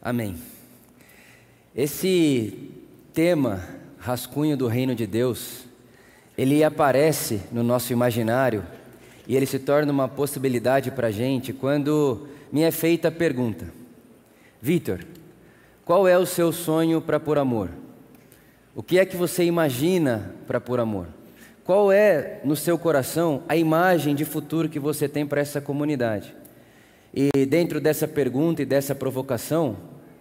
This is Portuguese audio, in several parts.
Amém. Esse tema, rascunho do reino de Deus, ele aparece no nosso imaginário e ele se torna uma possibilidade para a gente quando me é feita a pergunta: Vitor, qual é o seu sonho para por amor? O que é que você imagina para por amor? Qual é no seu coração a imagem de futuro que você tem para essa comunidade? E dentro dessa pergunta e dessa provocação,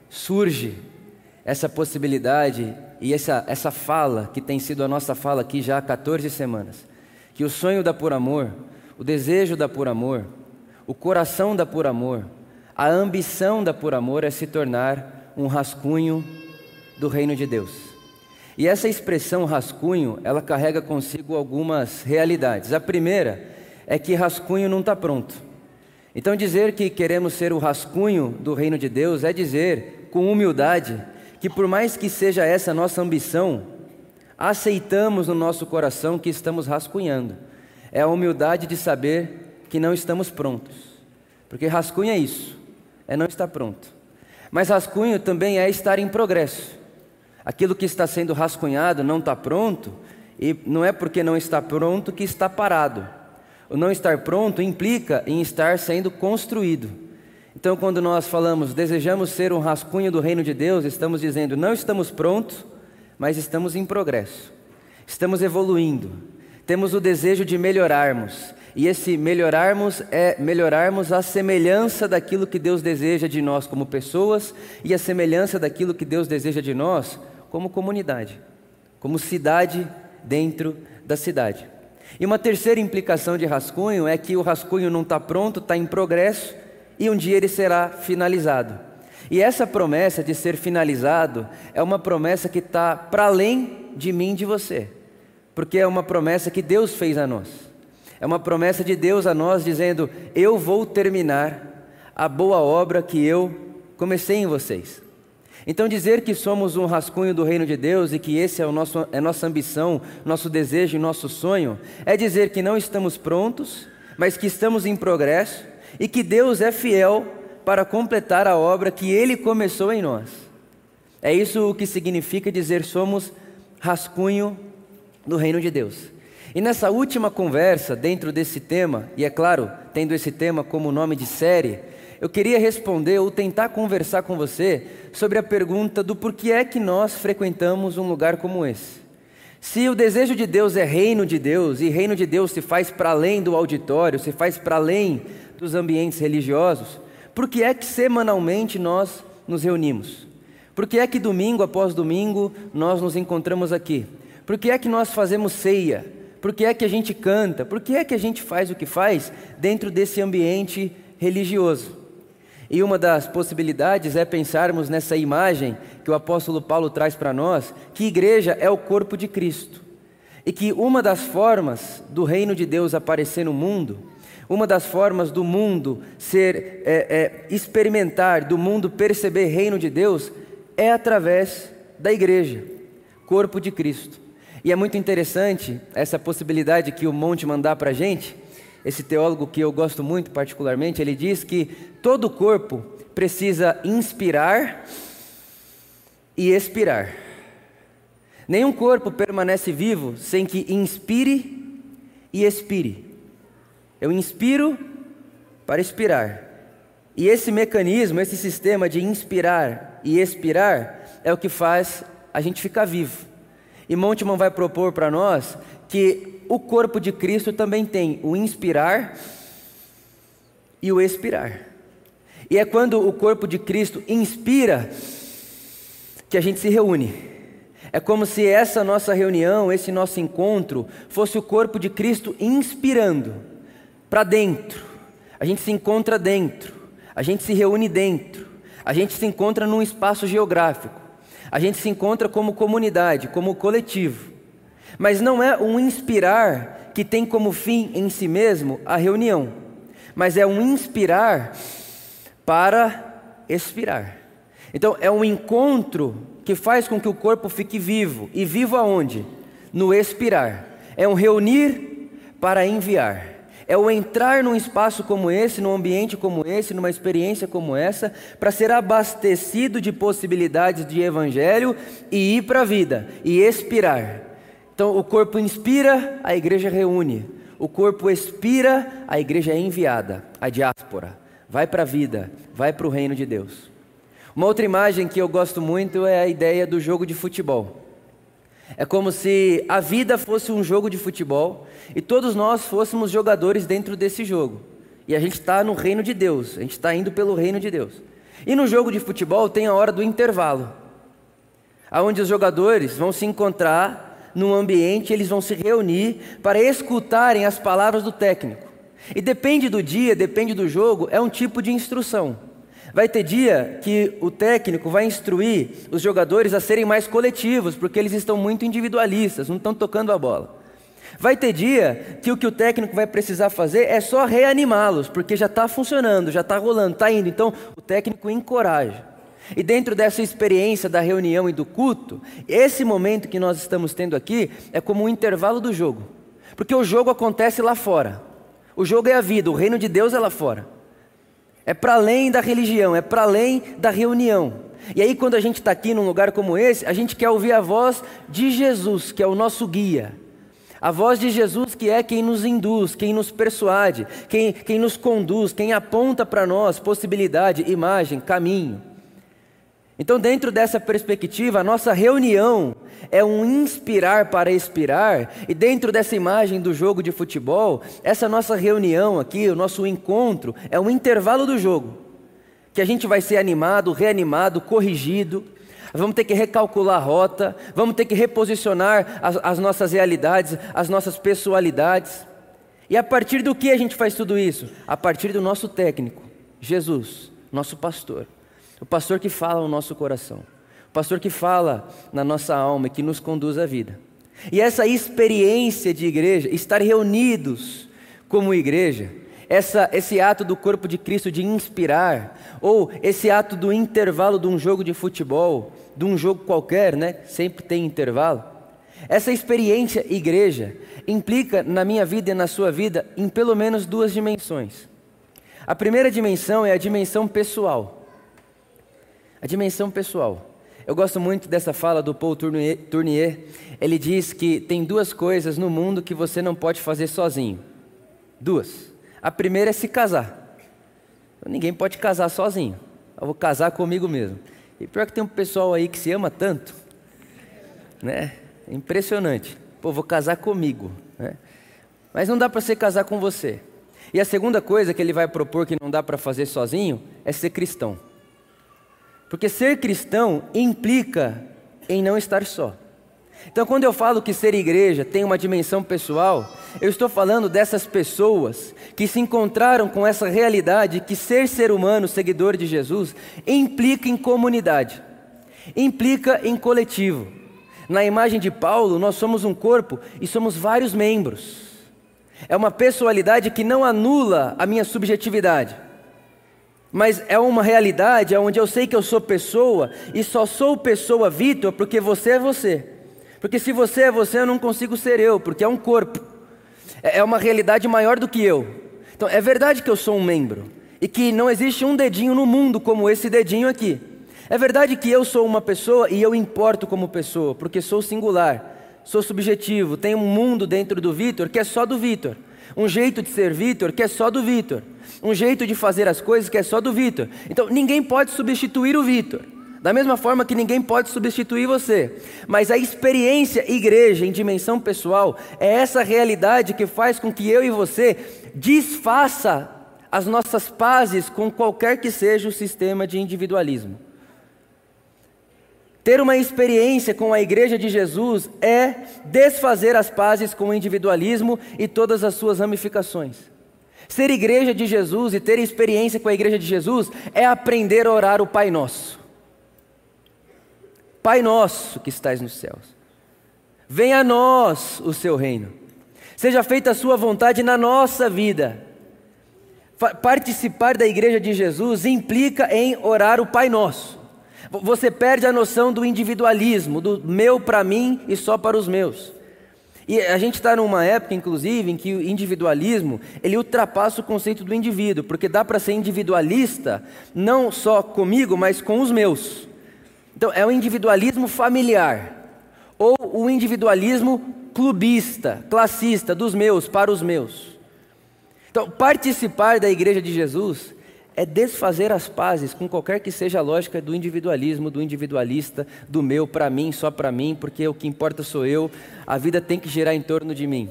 surge essa possibilidade e essa, essa fala, que tem sido a nossa fala aqui já há 14 semanas, que o sonho da Por Amor, o desejo da Por Amor, o coração da Por Amor, a ambição da Por Amor é se tornar um rascunho do reino de Deus. E essa expressão rascunho, ela carrega consigo algumas realidades. A primeira é que rascunho não está pronto. Então, dizer que queremos ser o rascunho do reino de Deus é dizer, com humildade, que por mais que seja essa a nossa ambição, aceitamos no nosso coração que estamos rascunhando. É a humildade de saber que não estamos prontos. Porque rascunho é isso, é não estar pronto. Mas rascunho também é estar em progresso. Aquilo que está sendo rascunhado não está pronto, e não é porque não está pronto que está parado. O não estar pronto implica em estar sendo construído. Então, quando nós falamos desejamos ser um rascunho do reino de Deus, estamos dizendo não estamos prontos, mas estamos em progresso. Estamos evoluindo. Temos o desejo de melhorarmos. E esse melhorarmos é melhorarmos a semelhança daquilo que Deus deseja de nós como pessoas e a semelhança daquilo que Deus deseja de nós como comunidade, como cidade dentro da cidade. E uma terceira implicação de rascunho é que o rascunho não está pronto, está em progresso e um dia ele será finalizado. E essa promessa de ser finalizado é uma promessa que está para além de mim e de você, porque é uma promessa que Deus fez a nós. É uma promessa de Deus a nós dizendo: Eu vou terminar a boa obra que eu comecei em vocês. Então, dizer que somos um rascunho do reino de Deus e que esse é, o nosso, é nossa ambição, nosso desejo e nosso sonho, é dizer que não estamos prontos, mas que estamos em progresso e que Deus é fiel para completar a obra que Ele começou em nós. É isso o que significa dizer somos rascunho do reino de Deus. E nessa última conversa, dentro desse tema, e é claro, tendo esse tema como nome de série, eu queria responder ou tentar conversar com você sobre a pergunta do porquê é que nós frequentamos um lugar como esse. Se o desejo de Deus é reino de Deus, e reino de Deus se faz para além do auditório, se faz para além dos ambientes religiosos, por que é que semanalmente nós nos reunimos? Por que é que domingo após domingo nós nos encontramos aqui? Por que é que nós fazemos ceia? Por que é que a gente canta? Por que é que a gente faz o que faz dentro desse ambiente religioso? E uma das possibilidades é pensarmos nessa imagem que o apóstolo Paulo traz para nós, que igreja é o corpo de Cristo. E que uma das formas do reino de Deus aparecer no mundo, uma das formas do mundo ser é, é, experimentar, do mundo perceber reino de Deus, é através da igreja, corpo de Cristo. E é muito interessante essa possibilidade que o monte mandar para a gente, esse teólogo que eu gosto muito particularmente, ele diz que todo corpo precisa inspirar e expirar. Nenhum corpo permanece vivo sem que inspire e expire. Eu inspiro para expirar. E esse mecanismo, esse sistema de inspirar e expirar, é o que faz a gente ficar vivo. E Monteman vai propor para nós que o corpo de Cristo também tem o inspirar e o expirar. E é quando o corpo de Cristo inspira que a gente se reúne. É como se essa nossa reunião, esse nosso encontro, fosse o corpo de Cristo inspirando para dentro. A gente se encontra dentro, a gente se reúne dentro, a gente se encontra num espaço geográfico, a gente se encontra como comunidade, como coletivo. Mas não é um inspirar que tem como fim em si mesmo a reunião, mas é um inspirar para expirar. Então é um encontro que faz com que o corpo fique vivo. E vivo aonde? No expirar. É um reunir para enviar. É o entrar num espaço como esse, num ambiente como esse, numa experiência como essa, para ser abastecido de possibilidades de evangelho e ir para a vida e expirar. Então, o corpo inspira, a igreja reúne. O corpo expira, a igreja é enviada, a diáspora. Vai para a vida, vai para o reino de Deus. Uma outra imagem que eu gosto muito é a ideia do jogo de futebol. É como se a vida fosse um jogo de futebol e todos nós fôssemos jogadores dentro desse jogo. E a gente está no reino de Deus, a gente está indo pelo reino de Deus. E no jogo de futebol tem a hora do intervalo, aonde os jogadores vão se encontrar num ambiente, eles vão se reunir para escutarem as palavras do técnico. E depende do dia, depende do jogo, é um tipo de instrução. Vai ter dia que o técnico vai instruir os jogadores a serem mais coletivos, porque eles estão muito individualistas, não estão tocando a bola. Vai ter dia que o que o técnico vai precisar fazer é só reanimá-los, porque já está funcionando, já está rolando, está indo. Então o técnico encoraja. E dentro dessa experiência da reunião e do culto, esse momento que nós estamos tendo aqui é como um intervalo do jogo, porque o jogo acontece lá fora. O jogo é a vida, o reino de Deus é lá fora. É para além da religião, é para além da reunião. E aí, quando a gente está aqui num lugar como esse, a gente quer ouvir a voz de Jesus, que é o nosso guia. A voz de Jesus, que é quem nos induz, quem nos persuade, quem, quem nos conduz, quem aponta para nós possibilidade, imagem, caminho. Então, dentro dessa perspectiva, a nossa reunião é um inspirar para expirar, e dentro dessa imagem do jogo de futebol, essa nossa reunião aqui, o nosso encontro, é um intervalo do jogo, que a gente vai ser animado, reanimado, corrigido, vamos ter que recalcular a rota, vamos ter que reposicionar as, as nossas realidades, as nossas pessoalidades. E a partir do que a gente faz tudo isso? A partir do nosso técnico, Jesus, nosso pastor. O pastor que fala no nosso coração. O pastor que fala na nossa alma e que nos conduz à vida. E essa experiência de igreja, estar reunidos como igreja, essa, esse ato do corpo de Cristo de inspirar, ou esse ato do intervalo de um jogo de futebol, de um jogo qualquer, né? Sempre tem intervalo. Essa experiência igreja implica na minha vida e na sua vida em pelo menos duas dimensões. A primeira dimensão é a dimensão pessoal. A dimensão pessoal. Eu gosto muito dessa fala do Paul Tournier. Ele diz que tem duas coisas no mundo que você não pode fazer sozinho. Duas. A primeira é se casar. Ninguém pode casar sozinho. Eu vou casar comigo mesmo. E pior que tem um pessoal aí que se ama tanto, né? Impressionante. Pô, vou casar comigo, né? Mas não dá para você casar com você. E a segunda coisa que ele vai propor que não dá para fazer sozinho é ser cristão. Porque ser cristão implica em não estar só. Então, quando eu falo que ser igreja tem uma dimensão pessoal, eu estou falando dessas pessoas que se encontraram com essa realidade que ser ser humano, seguidor de Jesus, implica em comunidade, implica em coletivo. Na imagem de Paulo, nós somos um corpo e somos vários membros. É uma pessoalidade que não anula a minha subjetividade mas é uma realidade onde eu sei que eu sou pessoa e só sou pessoa, Vitor, porque você é você. Porque se você é você, eu não consigo ser eu, porque é um corpo. É, é uma realidade maior do que eu. Então, é verdade que eu sou um membro e que não existe um dedinho no mundo como esse dedinho aqui. É verdade que eu sou uma pessoa e eu importo como pessoa, porque sou singular, sou subjetivo, tem um mundo dentro do Vitor que é só do Vitor um jeito de ser Vitor que é só do Vitor, um jeito de fazer as coisas que é só do Vitor. Então ninguém pode substituir o Vitor. Da mesma forma que ninguém pode substituir você. Mas a experiência igreja em dimensão pessoal é essa realidade que faz com que eu e você desfaça as nossas pazes com qualquer que seja o sistema de individualismo. Ter uma experiência com a Igreja de Jesus é desfazer as pazes com o individualismo e todas as suas ramificações. Ser igreja de Jesus e ter experiência com a Igreja de Jesus é aprender a orar o Pai Nosso. Pai Nosso que estás nos céus, venha a nós o seu reino, seja feita a sua vontade na nossa vida. Participar da Igreja de Jesus implica em orar o Pai Nosso. Você perde a noção do individualismo, do meu para mim e só para os meus. E a gente está numa época, inclusive, em que o individualismo ele ultrapassa o conceito do indivíduo, porque dá para ser individualista não só comigo, mas com os meus. Então é o individualismo familiar ou o individualismo clubista, classista, dos meus para os meus. Então, participar da igreja de Jesus é desfazer as pazes com qualquer que seja a lógica do individualismo, do individualista, do meu para mim, só para mim, porque o que importa sou eu, a vida tem que girar em torno de mim.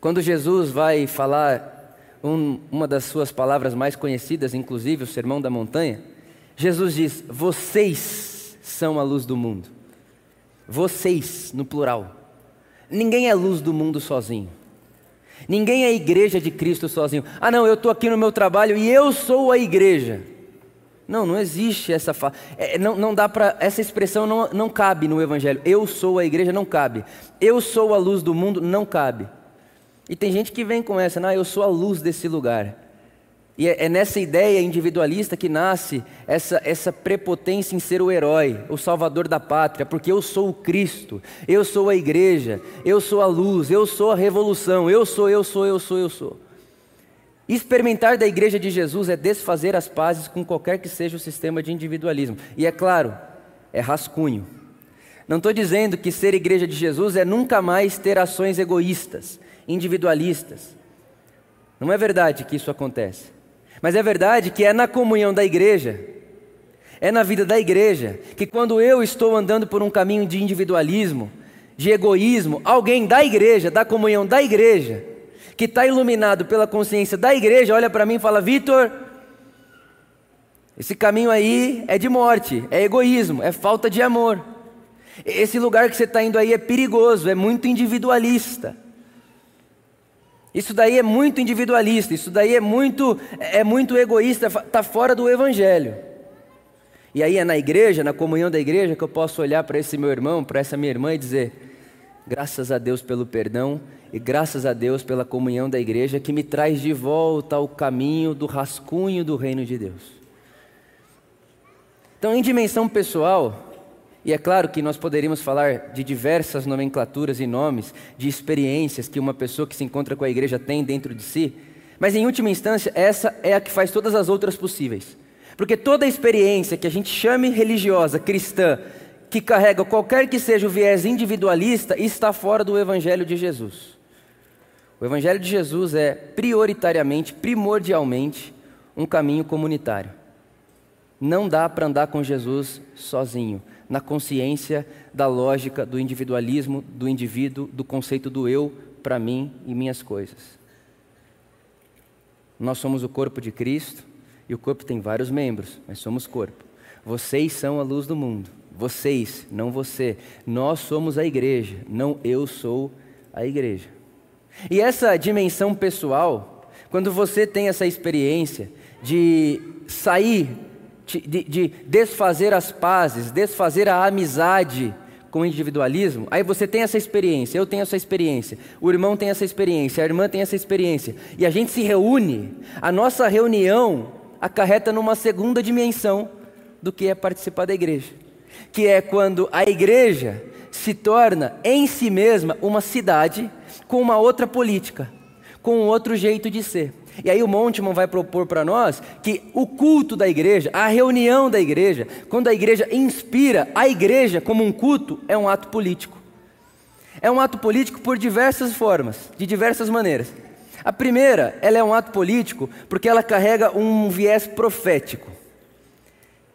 Quando Jesus vai falar um, uma das suas palavras mais conhecidas, inclusive o Sermão da Montanha, Jesus diz: Vocês são a luz do mundo. Vocês, no plural. Ninguém é luz do mundo sozinho. Ninguém é igreja de Cristo sozinho. Ah, não, eu estou aqui no meu trabalho e eu sou a igreja. Não, não existe essa fa... É, não, não dá para essa expressão não, não cabe no Evangelho. Eu sou a igreja não cabe. Eu sou a luz do mundo não cabe. E tem gente que vem com essa, não, eu sou a luz desse lugar. E é, é nessa ideia individualista que nasce essa, essa prepotência em ser o herói, o salvador da pátria, porque eu sou o Cristo, eu sou a igreja, eu sou a luz, eu sou a revolução, eu sou, eu sou, eu sou, eu sou. Experimentar da igreja de Jesus é desfazer as pazes com qualquer que seja o sistema de individualismo. E é claro, é rascunho. Não estou dizendo que ser igreja de Jesus é nunca mais ter ações egoístas, individualistas. Não é verdade que isso acontece. Mas é verdade que é na comunhão da igreja, é na vida da igreja, que quando eu estou andando por um caminho de individualismo, de egoísmo, alguém da igreja, da comunhão da igreja, que está iluminado pela consciência da igreja, olha para mim e fala: Vitor, esse caminho aí é de morte, é egoísmo, é falta de amor. Esse lugar que você está indo aí é perigoso, é muito individualista. Isso daí é muito individualista, isso daí é muito, é muito egoísta, está fora do Evangelho. E aí é na igreja, na comunhão da igreja, que eu posso olhar para esse meu irmão, para essa minha irmã e dizer: graças a Deus pelo perdão e graças a Deus pela comunhão da igreja que me traz de volta ao caminho do rascunho do reino de Deus. Então, em dimensão pessoal, e é claro que nós poderíamos falar de diversas nomenclaturas e nomes, de experiências que uma pessoa que se encontra com a igreja tem dentro de si, mas em última instância, essa é a que faz todas as outras possíveis. Porque toda experiência que a gente chame religiosa, cristã, que carrega qualquer que seja o viés individualista, está fora do Evangelho de Jesus. O Evangelho de Jesus é prioritariamente, primordialmente, um caminho comunitário. Não dá para andar com Jesus sozinho na consciência da lógica do individualismo, do indivíduo, do conceito do eu para mim e minhas coisas. Nós somos o corpo de Cristo e o corpo tem vários membros, mas somos corpo. Vocês são a luz do mundo. Vocês, não você. Nós somos a igreja, não eu sou a igreja. E essa dimensão pessoal, quando você tem essa experiência de sair de, de desfazer as pazes, desfazer a amizade com o individualismo, aí você tem essa experiência, eu tenho essa experiência, o irmão tem essa experiência, a irmã tem essa experiência, e a gente se reúne, a nossa reunião acarreta numa segunda dimensão do que é participar da igreja, que é quando a igreja se torna em si mesma uma cidade com uma outra política, com um outro jeito de ser. E aí o Montman vai propor para nós que o culto da igreja, a reunião da igreja, quando a igreja inspira a igreja como um culto, é um ato político. É um ato político por diversas formas, de diversas maneiras. A primeira, ela é um ato político porque ela carrega um viés profético.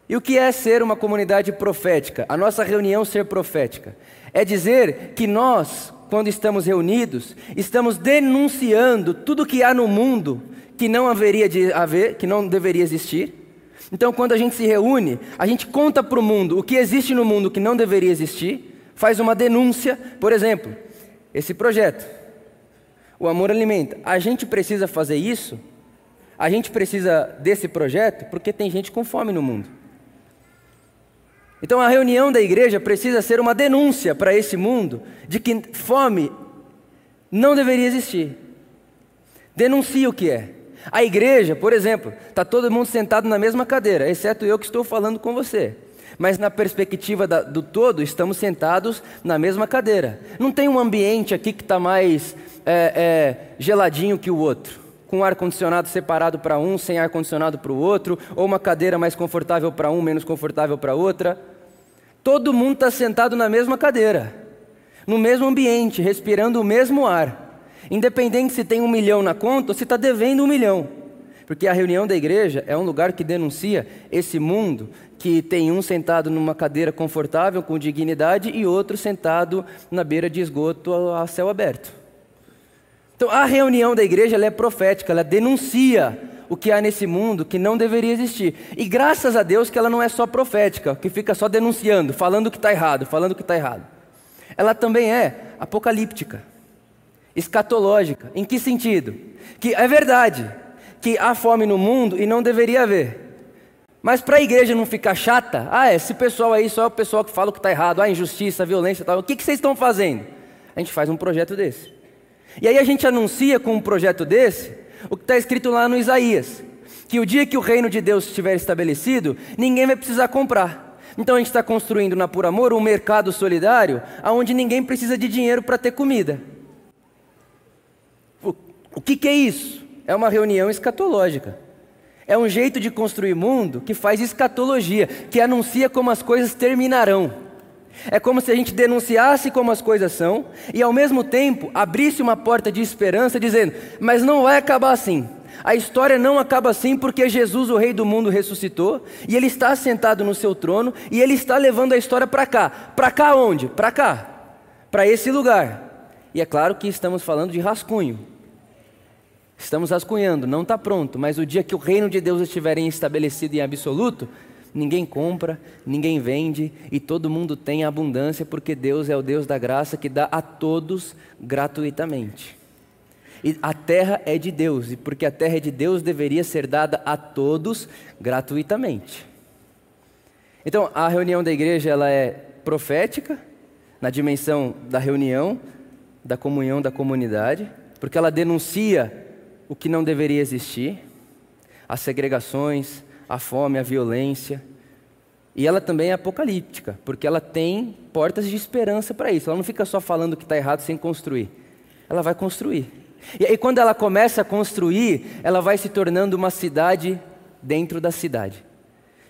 E o que é ser uma comunidade profética? A nossa reunião ser profética. É dizer que nós, quando estamos reunidos, estamos denunciando tudo que há no mundo que não haveria de haver, que não deveria existir. Então, quando a gente se reúne, a gente conta para o mundo o que existe no mundo que não deveria existir, faz uma denúncia, por exemplo, esse projeto, o Amor Alimenta. A gente precisa fazer isso, a gente precisa desse projeto porque tem gente com fome no mundo. Então a reunião da igreja precisa ser uma denúncia para esse mundo de que fome não deveria existir. Denuncia o que é. A igreja, por exemplo, está todo mundo sentado na mesma cadeira, exceto eu que estou falando com você. mas na perspectiva da, do todo, estamos sentados na mesma cadeira. Não tem um ambiente aqui que está mais é, é, geladinho que o outro, com ar-condicionado separado para um, sem ar-condicionado para o outro, ou uma cadeira mais confortável para um, menos confortável para outra. Todo mundo está sentado na mesma cadeira, no mesmo ambiente, respirando o mesmo ar, independente se tem um milhão na conta ou se está devendo um milhão. Porque a reunião da igreja é um lugar que denuncia esse mundo que tem um sentado numa cadeira confortável, com dignidade, e outro sentado na beira de esgoto a céu aberto. Então, a reunião da igreja é profética, ela denuncia o que há nesse mundo que não deveria existir. E graças a Deus que ela não é só profética, que fica só denunciando, falando que está errado, falando que está errado. Ela também é apocalíptica, escatológica. Em que sentido? Que é verdade, que há fome no mundo e não deveria haver. Mas para a igreja não ficar chata, ah, é, esse pessoal aí só é o pessoal que fala o que está errado, ah, injustiça, violência tal. O que, que vocês estão fazendo? A gente faz um projeto desse. E aí a gente anuncia com um projeto desse o que está escrito lá no Isaías: que o dia que o reino de Deus estiver estabelecido, ninguém vai precisar comprar. Então a gente está construindo na Por Amor um mercado solidário onde ninguém precisa de dinheiro para ter comida. O, o que, que é isso? é uma reunião escatológica. É um jeito de construir mundo que faz escatologia, que anuncia como as coisas terminarão. É como se a gente denunciasse como as coisas são e ao mesmo tempo abrisse uma porta de esperança dizendo: "Mas não vai acabar assim. A história não acaba assim porque Jesus, o rei do mundo, ressuscitou e ele está sentado no seu trono e ele está levando a história para cá. Para cá onde? Para cá. Para esse lugar. E é claro que estamos falando de rascunho. Estamos rascunhando, não está pronto, mas o dia que o reino de Deus estiver estabelecido em absoluto, ninguém compra, ninguém vende e todo mundo tem abundância, porque Deus é o Deus da graça que dá a todos gratuitamente. E a terra é de Deus, e porque a terra é de Deus, deveria ser dada a todos gratuitamente. Então, a reunião da igreja ela é profética, na dimensão da reunião, da comunhão da comunidade, porque ela denuncia o que não deveria existir, as segregações, a fome, a violência. E ela também é apocalíptica, porque ela tem portas de esperança para isso. Ela não fica só falando que está errado sem construir. Ela vai construir. E aí, quando ela começa a construir, ela vai se tornando uma cidade dentro da cidade,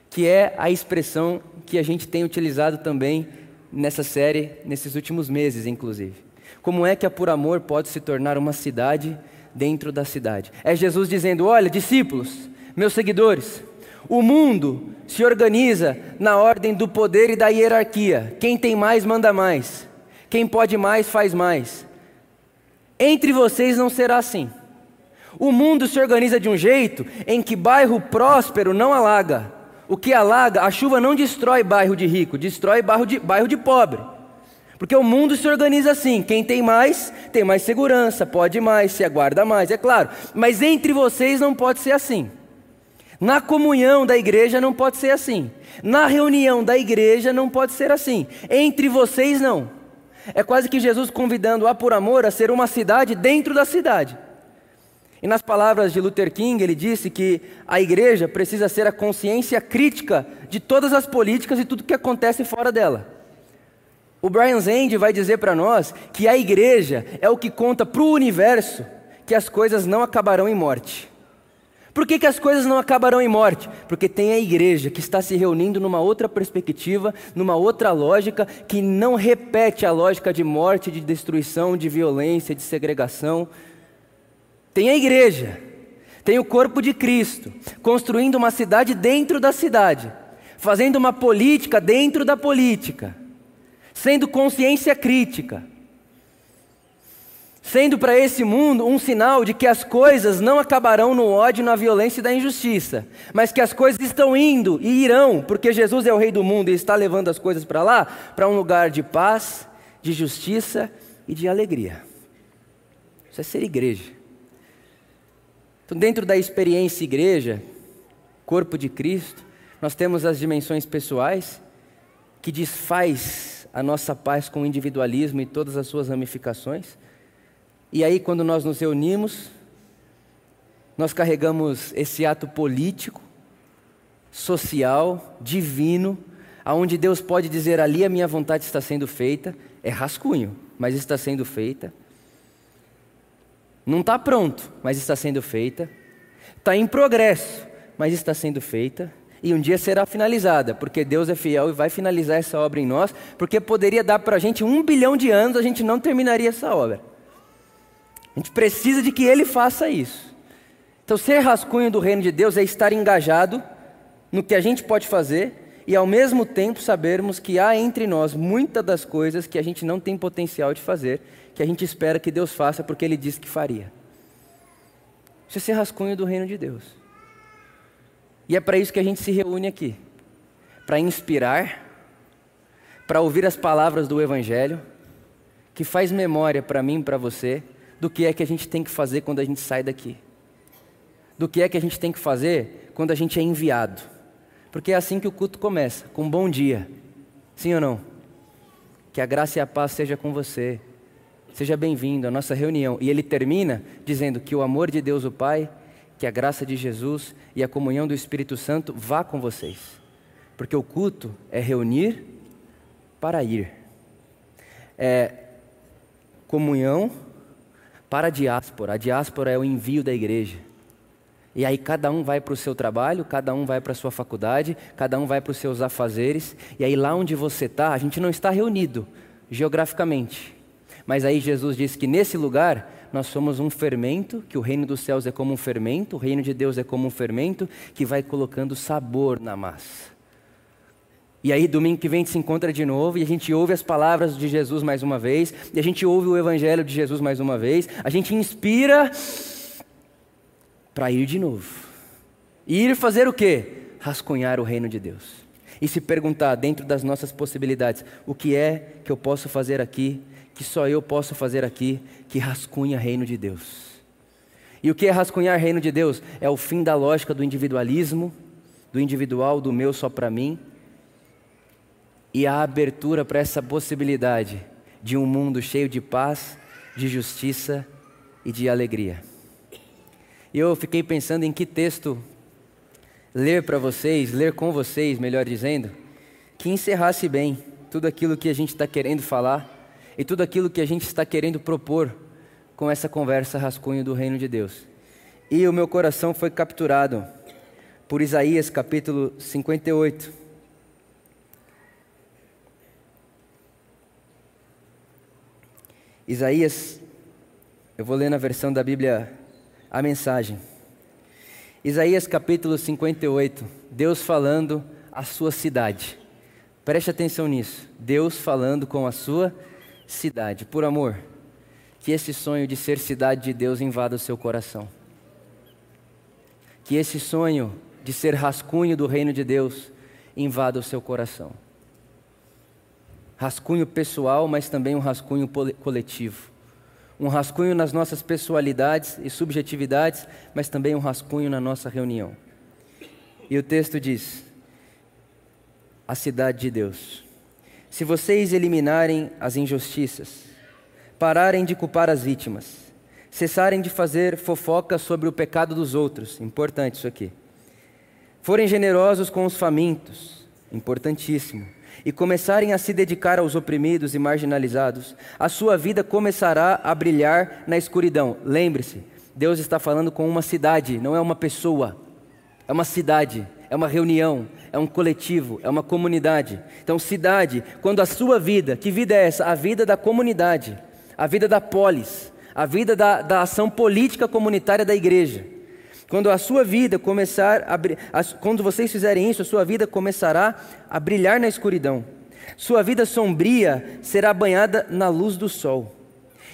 que é a expressão que a gente tem utilizado também nessa série, nesses últimos meses, inclusive. Como é que a Por Amor pode se tornar uma cidade dentro da cidade. É Jesus dizendo: Olha, discípulos, meus seguidores, o mundo se organiza na ordem do poder e da hierarquia. Quem tem mais, manda mais. Quem pode mais, faz mais. Entre vocês não será assim. O mundo se organiza de um jeito em que bairro próspero não alaga. O que alaga, a chuva não destrói bairro de rico, destrói bairro de, bairro de pobre. Porque o mundo se organiza assim: quem tem mais, tem mais segurança, pode mais, se aguarda mais, é claro. Mas entre vocês não pode ser assim. Na comunhão da igreja não pode ser assim. Na reunião da igreja não pode ser assim. Entre vocês não. É quase que Jesus convidando a por amor a ser uma cidade dentro da cidade. E nas palavras de Luther King, ele disse que a igreja precisa ser a consciência crítica de todas as políticas e tudo que acontece fora dela. O Brian Zend vai dizer para nós que a igreja é o que conta para o universo que as coisas não acabarão em morte. Por que, que as coisas não acabarão em morte? Porque tem a igreja que está se reunindo numa outra perspectiva, numa outra lógica, que não repete a lógica de morte, de destruição, de violência, de segregação. Tem a igreja, tem o corpo de Cristo, construindo uma cidade dentro da cidade, fazendo uma política dentro da política sendo consciência crítica, sendo para esse mundo um sinal de que as coisas não acabarão no ódio, na violência e na injustiça, mas que as coisas estão indo e irão, porque Jesus é o Rei do mundo e está levando as coisas para lá, para um lugar de paz, de justiça e de alegria. Isso é ser igreja. Então, dentro da experiência igreja, corpo de Cristo, nós temos as dimensões pessoais que desfaz a nossa paz com o individualismo e todas as suas ramificações. E aí, quando nós nos reunimos, nós carregamos esse ato político, social, divino, aonde Deus pode dizer ali a minha vontade está sendo feita, é rascunho, mas está sendo feita. Não está pronto, mas está sendo feita. Está em progresso, mas está sendo feita. E um dia será finalizada, porque Deus é fiel e vai finalizar essa obra em nós, porque poderia dar para a gente um bilhão de anos, a gente não terminaria essa obra. A gente precisa de que Ele faça isso. Então, ser rascunho do reino de Deus é estar engajado no que a gente pode fazer e, ao mesmo tempo, sabermos que há entre nós muitas das coisas que a gente não tem potencial de fazer, que a gente espera que Deus faça porque Ele disse que faria. Isso é ser rascunho do reino de Deus. E é para isso que a gente se reúne aqui para inspirar, para ouvir as palavras do Evangelho, que faz memória para mim e para você do que é que a gente tem que fazer quando a gente sai daqui, do que é que a gente tem que fazer quando a gente é enviado, porque é assim que o culto começa, com um bom dia, sim ou não? Que a graça e a paz seja com você, seja bem-vindo à nossa reunião. E ele termina dizendo que o amor de Deus, o Pai, que a graça de Jesus e a comunhão do Espírito Santo vá com vocês. Porque o culto é reunir para ir. É comunhão para a diáspora. A diáspora é o envio da igreja. E aí cada um vai para o seu trabalho, cada um vai para a sua faculdade, cada um vai para os seus afazeres. E aí lá onde você está, a gente não está reunido geograficamente. Mas aí Jesus disse que nesse lugar nós somos um fermento, que o reino dos céus é como um fermento, o reino de Deus é como um fermento que vai colocando sabor na massa. E aí, domingo que vem, a gente se encontra de novo e a gente ouve as palavras de Jesus mais uma vez, e a gente ouve o Evangelho de Jesus mais uma vez, a gente inspira para ir de novo. E ir fazer o quê? Rascunhar o reino de Deus. E se perguntar, dentro das nossas possibilidades, o que é que eu posso fazer aqui que só eu posso fazer aqui, que rascunha reino de Deus. E o que é rascunhar reino de Deus? É o fim da lógica do individualismo, do individual, do meu só para mim, e a abertura para essa possibilidade de um mundo cheio de paz, de justiça e de alegria. E eu fiquei pensando em que texto ler para vocês, ler com vocês, melhor dizendo, que encerrasse bem tudo aquilo que a gente está querendo falar e tudo aquilo que a gente está querendo propor com essa conversa rascunho do reino de Deus. E o meu coração foi capturado por Isaías capítulo 58. Isaías, eu vou ler na versão da Bíblia a mensagem. Isaías capítulo 58, Deus falando à sua cidade. Preste atenção nisso. Deus falando com a sua cidade. Por amor, que esse sonho de ser cidade de Deus invada o seu coração. Que esse sonho de ser rascunho do reino de Deus invada o seu coração. Rascunho pessoal, mas também um rascunho coletivo. Um rascunho nas nossas pessoalidades e subjetividades, mas também um rascunho na nossa reunião. E o texto diz: a cidade de Deus. Se vocês eliminarem as injustiças, pararem de culpar as vítimas, cessarem de fazer fofoca sobre o pecado dos outros, importante isso aqui. Forem generosos com os famintos, importantíssimo, e começarem a se dedicar aos oprimidos e marginalizados, a sua vida começará a brilhar na escuridão. Lembre-se, Deus está falando com uma cidade, não é uma pessoa, é uma cidade é uma reunião, é um coletivo, é uma comunidade. Então, cidade, quando a sua vida, que vida é essa? A vida da comunidade, a vida da polis, a vida da, da ação política comunitária da igreja. Quando a sua vida começar a, quando vocês fizerem isso, a sua vida começará a brilhar na escuridão. Sua vida sombria será banhada na luz do sol.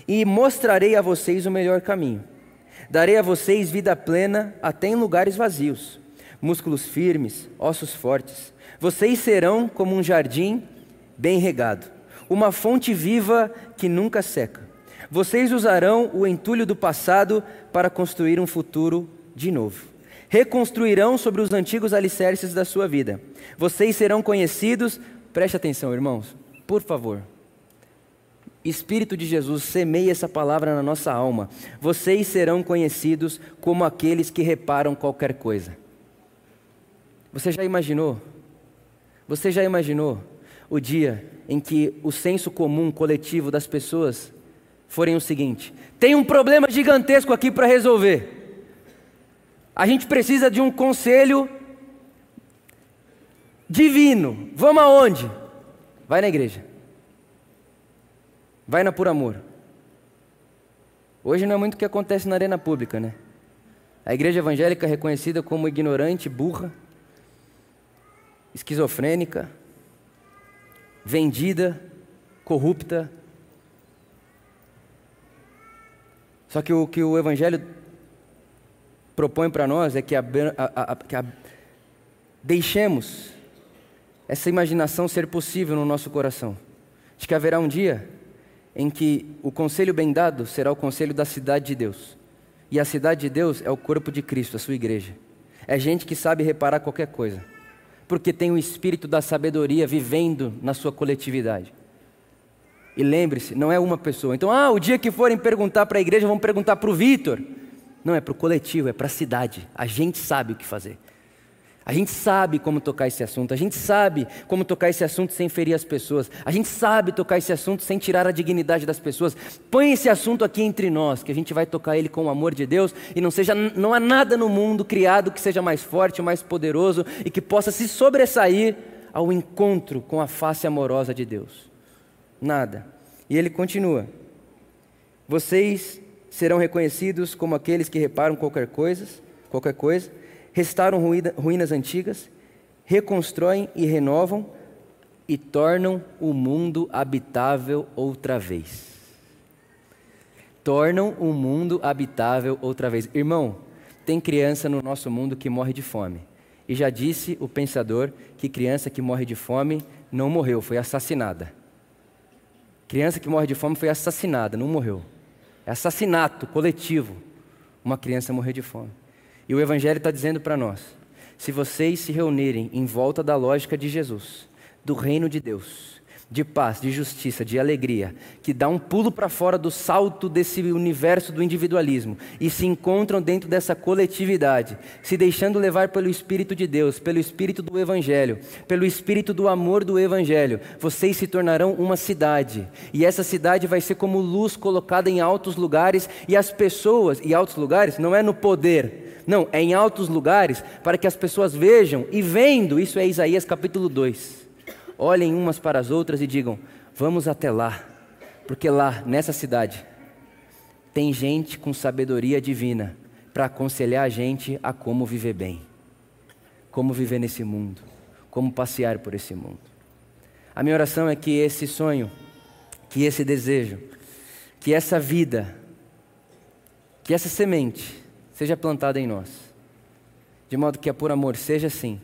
E mostrarei a vocês o melhor caminho. Darei a vocês vida plena até em lugares vazios músculos firmes, ossos fortes. Vocês serão como um jardim bem regado, uma fonte viva que nunca seca. Vocês usarão o entulho do passado para construir um futuro de novo. Reconstruirão sobre os antigos alicerces da sua vida. Vocês serão conhecidos, preste atenção, irmãos, por favor. Espírito de Jesus, semeie essa palavra na nossa alma. Vocês serão conhecidos como aqueles que reparam qualquer coisa. Você já imaginou? Você já imaginou o dia em que o senso comum coletivo das pessoas forem o seguinte: tem um problema gigantesco aqui para resolver. A gente precisa de um conselho divino. Vamos aonde? Vai na igreja. Vai na por amor. Hoje não é muito o que acontece na arena pública, né? A igreja evangélica é reconhecida como ignorante, burra, esquizofrênica, vendida, corrupta. Só que o que o Evangelho propõe para nós é que, a, a, que deixemos essa imaginação ser possível no nosso coração, de que haverá um dia em que o conselho bem dado será o conselho da cidade de Deus. E a cidade de Deus é o corpo de Cristo, a sua igreja. É gente que sabe reparar qualquer coisa, porque tem o espírito da sabedoria vivendo na sua coletividade. E lembre-se, não é uma pessoa. Então, ah, o dia que forem perguntar para a igreja, vão perguntar para o Vitor. Não, é para o coletivo, é para a cidade. A gente sabe o que fazer. A gente sabe como tocar esse assunto, a gente sabe como tocar esse assunto sem ferir as pessoas, a gente sabe tocar esse assunto sem tirar a dignidade das pessoas. Põe esse assunto aqui entre nós, que a gente vai tocar ele com o amor de Deus e não seja não há nada no mundo criado que seja mais forte, mais poderoso e que possa se sobressair ao encontro com a face amorosa de Deus. Nada. E ele continua: Vocês serão reconhecidos como aqueles que reparam qualquer coisa, qualquer coisa restauram ruínas antigas, reconstroem e renovam e tornam o mundo habitável outra vez. Tornam o mundo habitável outra vez. Irmão, tem criança no nosso mundo que morre de fome. E já disse o pensador que criança que morre de fome não morreu, foi assassinada. Criança que morre de fome foi assassinada, não morreu. Assassinato coletivo uma criança morrer de fome. E o Evangelho está dizendo para nós: se vocês se reunirem em volta da lógica de Jesus, do reino de Deus, de paz, de justiça, de alegria, que dá um pulo para fora do salto desse universo do individualismo e se encontram dentro dessa coletividade, se deixando levar pelo Espírito de Deus, pelo Espírito do Evangelho, pelo Espírito do amor do Evangelho, vocês se tornarão uma cidade. E essa cidade vai ser como luz colocada em altos lugares e as pessoas, e altos lugares não é no poder, não, é em altos lugares para que as pessoas vejam e vendo, isso é Isaías capítulo 2. Olhem umas para as outras e digam: vamos até lá, porque lá, nessa cidade, tem gente com sabedoria divina para aconselhar a gente a como viver bem, como viver nesse mundo, como passear por esse mundo. A minha oração é que esse sonho, que esse desejo, que essa vida, que essa semente, seja plantada em nós. De modo que a por amor seja assim,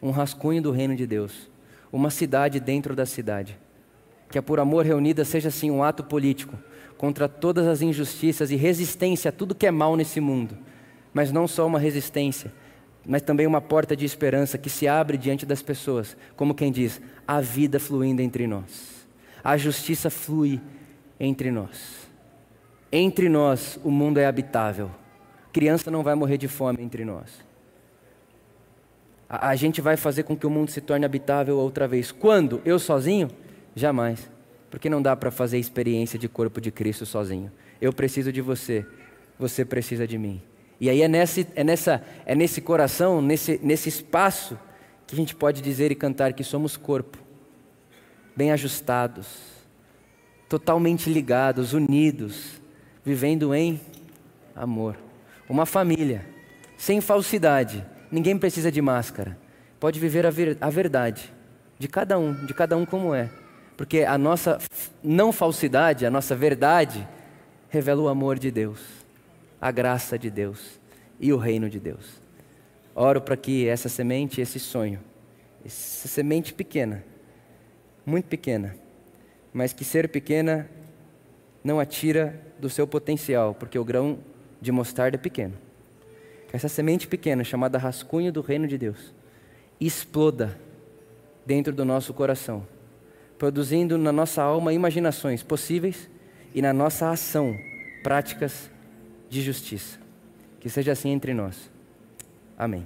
um rascunho do reino de Deus, uma cidade dentro da cidade. Que a por amor reunida seja assim um ato político contra todas as injustiças e resistência a tudo que é mal nesse mundo. Mas não só uma resistência, mas também uma porta de esperança que se abre diante das pessoas, como quem diz: a vida fluindo entre nós, a justiça flui entre nós. Entre nós o mundo é habitável, criança não vai morrer de fome entre nós. A, a, gente vai fazer com que o mundo se torne habitável outra vez. Quando? Eu sozinho? Jamais. Porque não dá para fazer experiência de corpo de Cristo sozinho. Eu preciso de você, você precisa de mim. E aí é nesse, é nessa, é nesse coração, nesse, nesse espaço, que a gente pode dizer e cantar que somos corpo, bem ajustados, totalmente ligados, unidos, vivendo em amor. Uma família, sem falsidade. Ninguém precisa de máscara. Pode viver a, ver, a verdade de cada um, de cada um como é. Porque a nossa não falsidade, a nossa verdade, revela o amor de Deus, a graça de Deus e o reino de Deus. Oro para que essa semente, esse sonho, essa semente pequena, muito pequena, mas que ser pequena não atira do seu potencial, porque o grão de mostarda pequeno. Que essa semente pequena, chamada rascunho do reino de Deus, exploda dentro do nosso coração, produzindo na nossa alma imaginações possíveis e na nossa ação práticas de justiça. Que seja assim entre nós. Amém.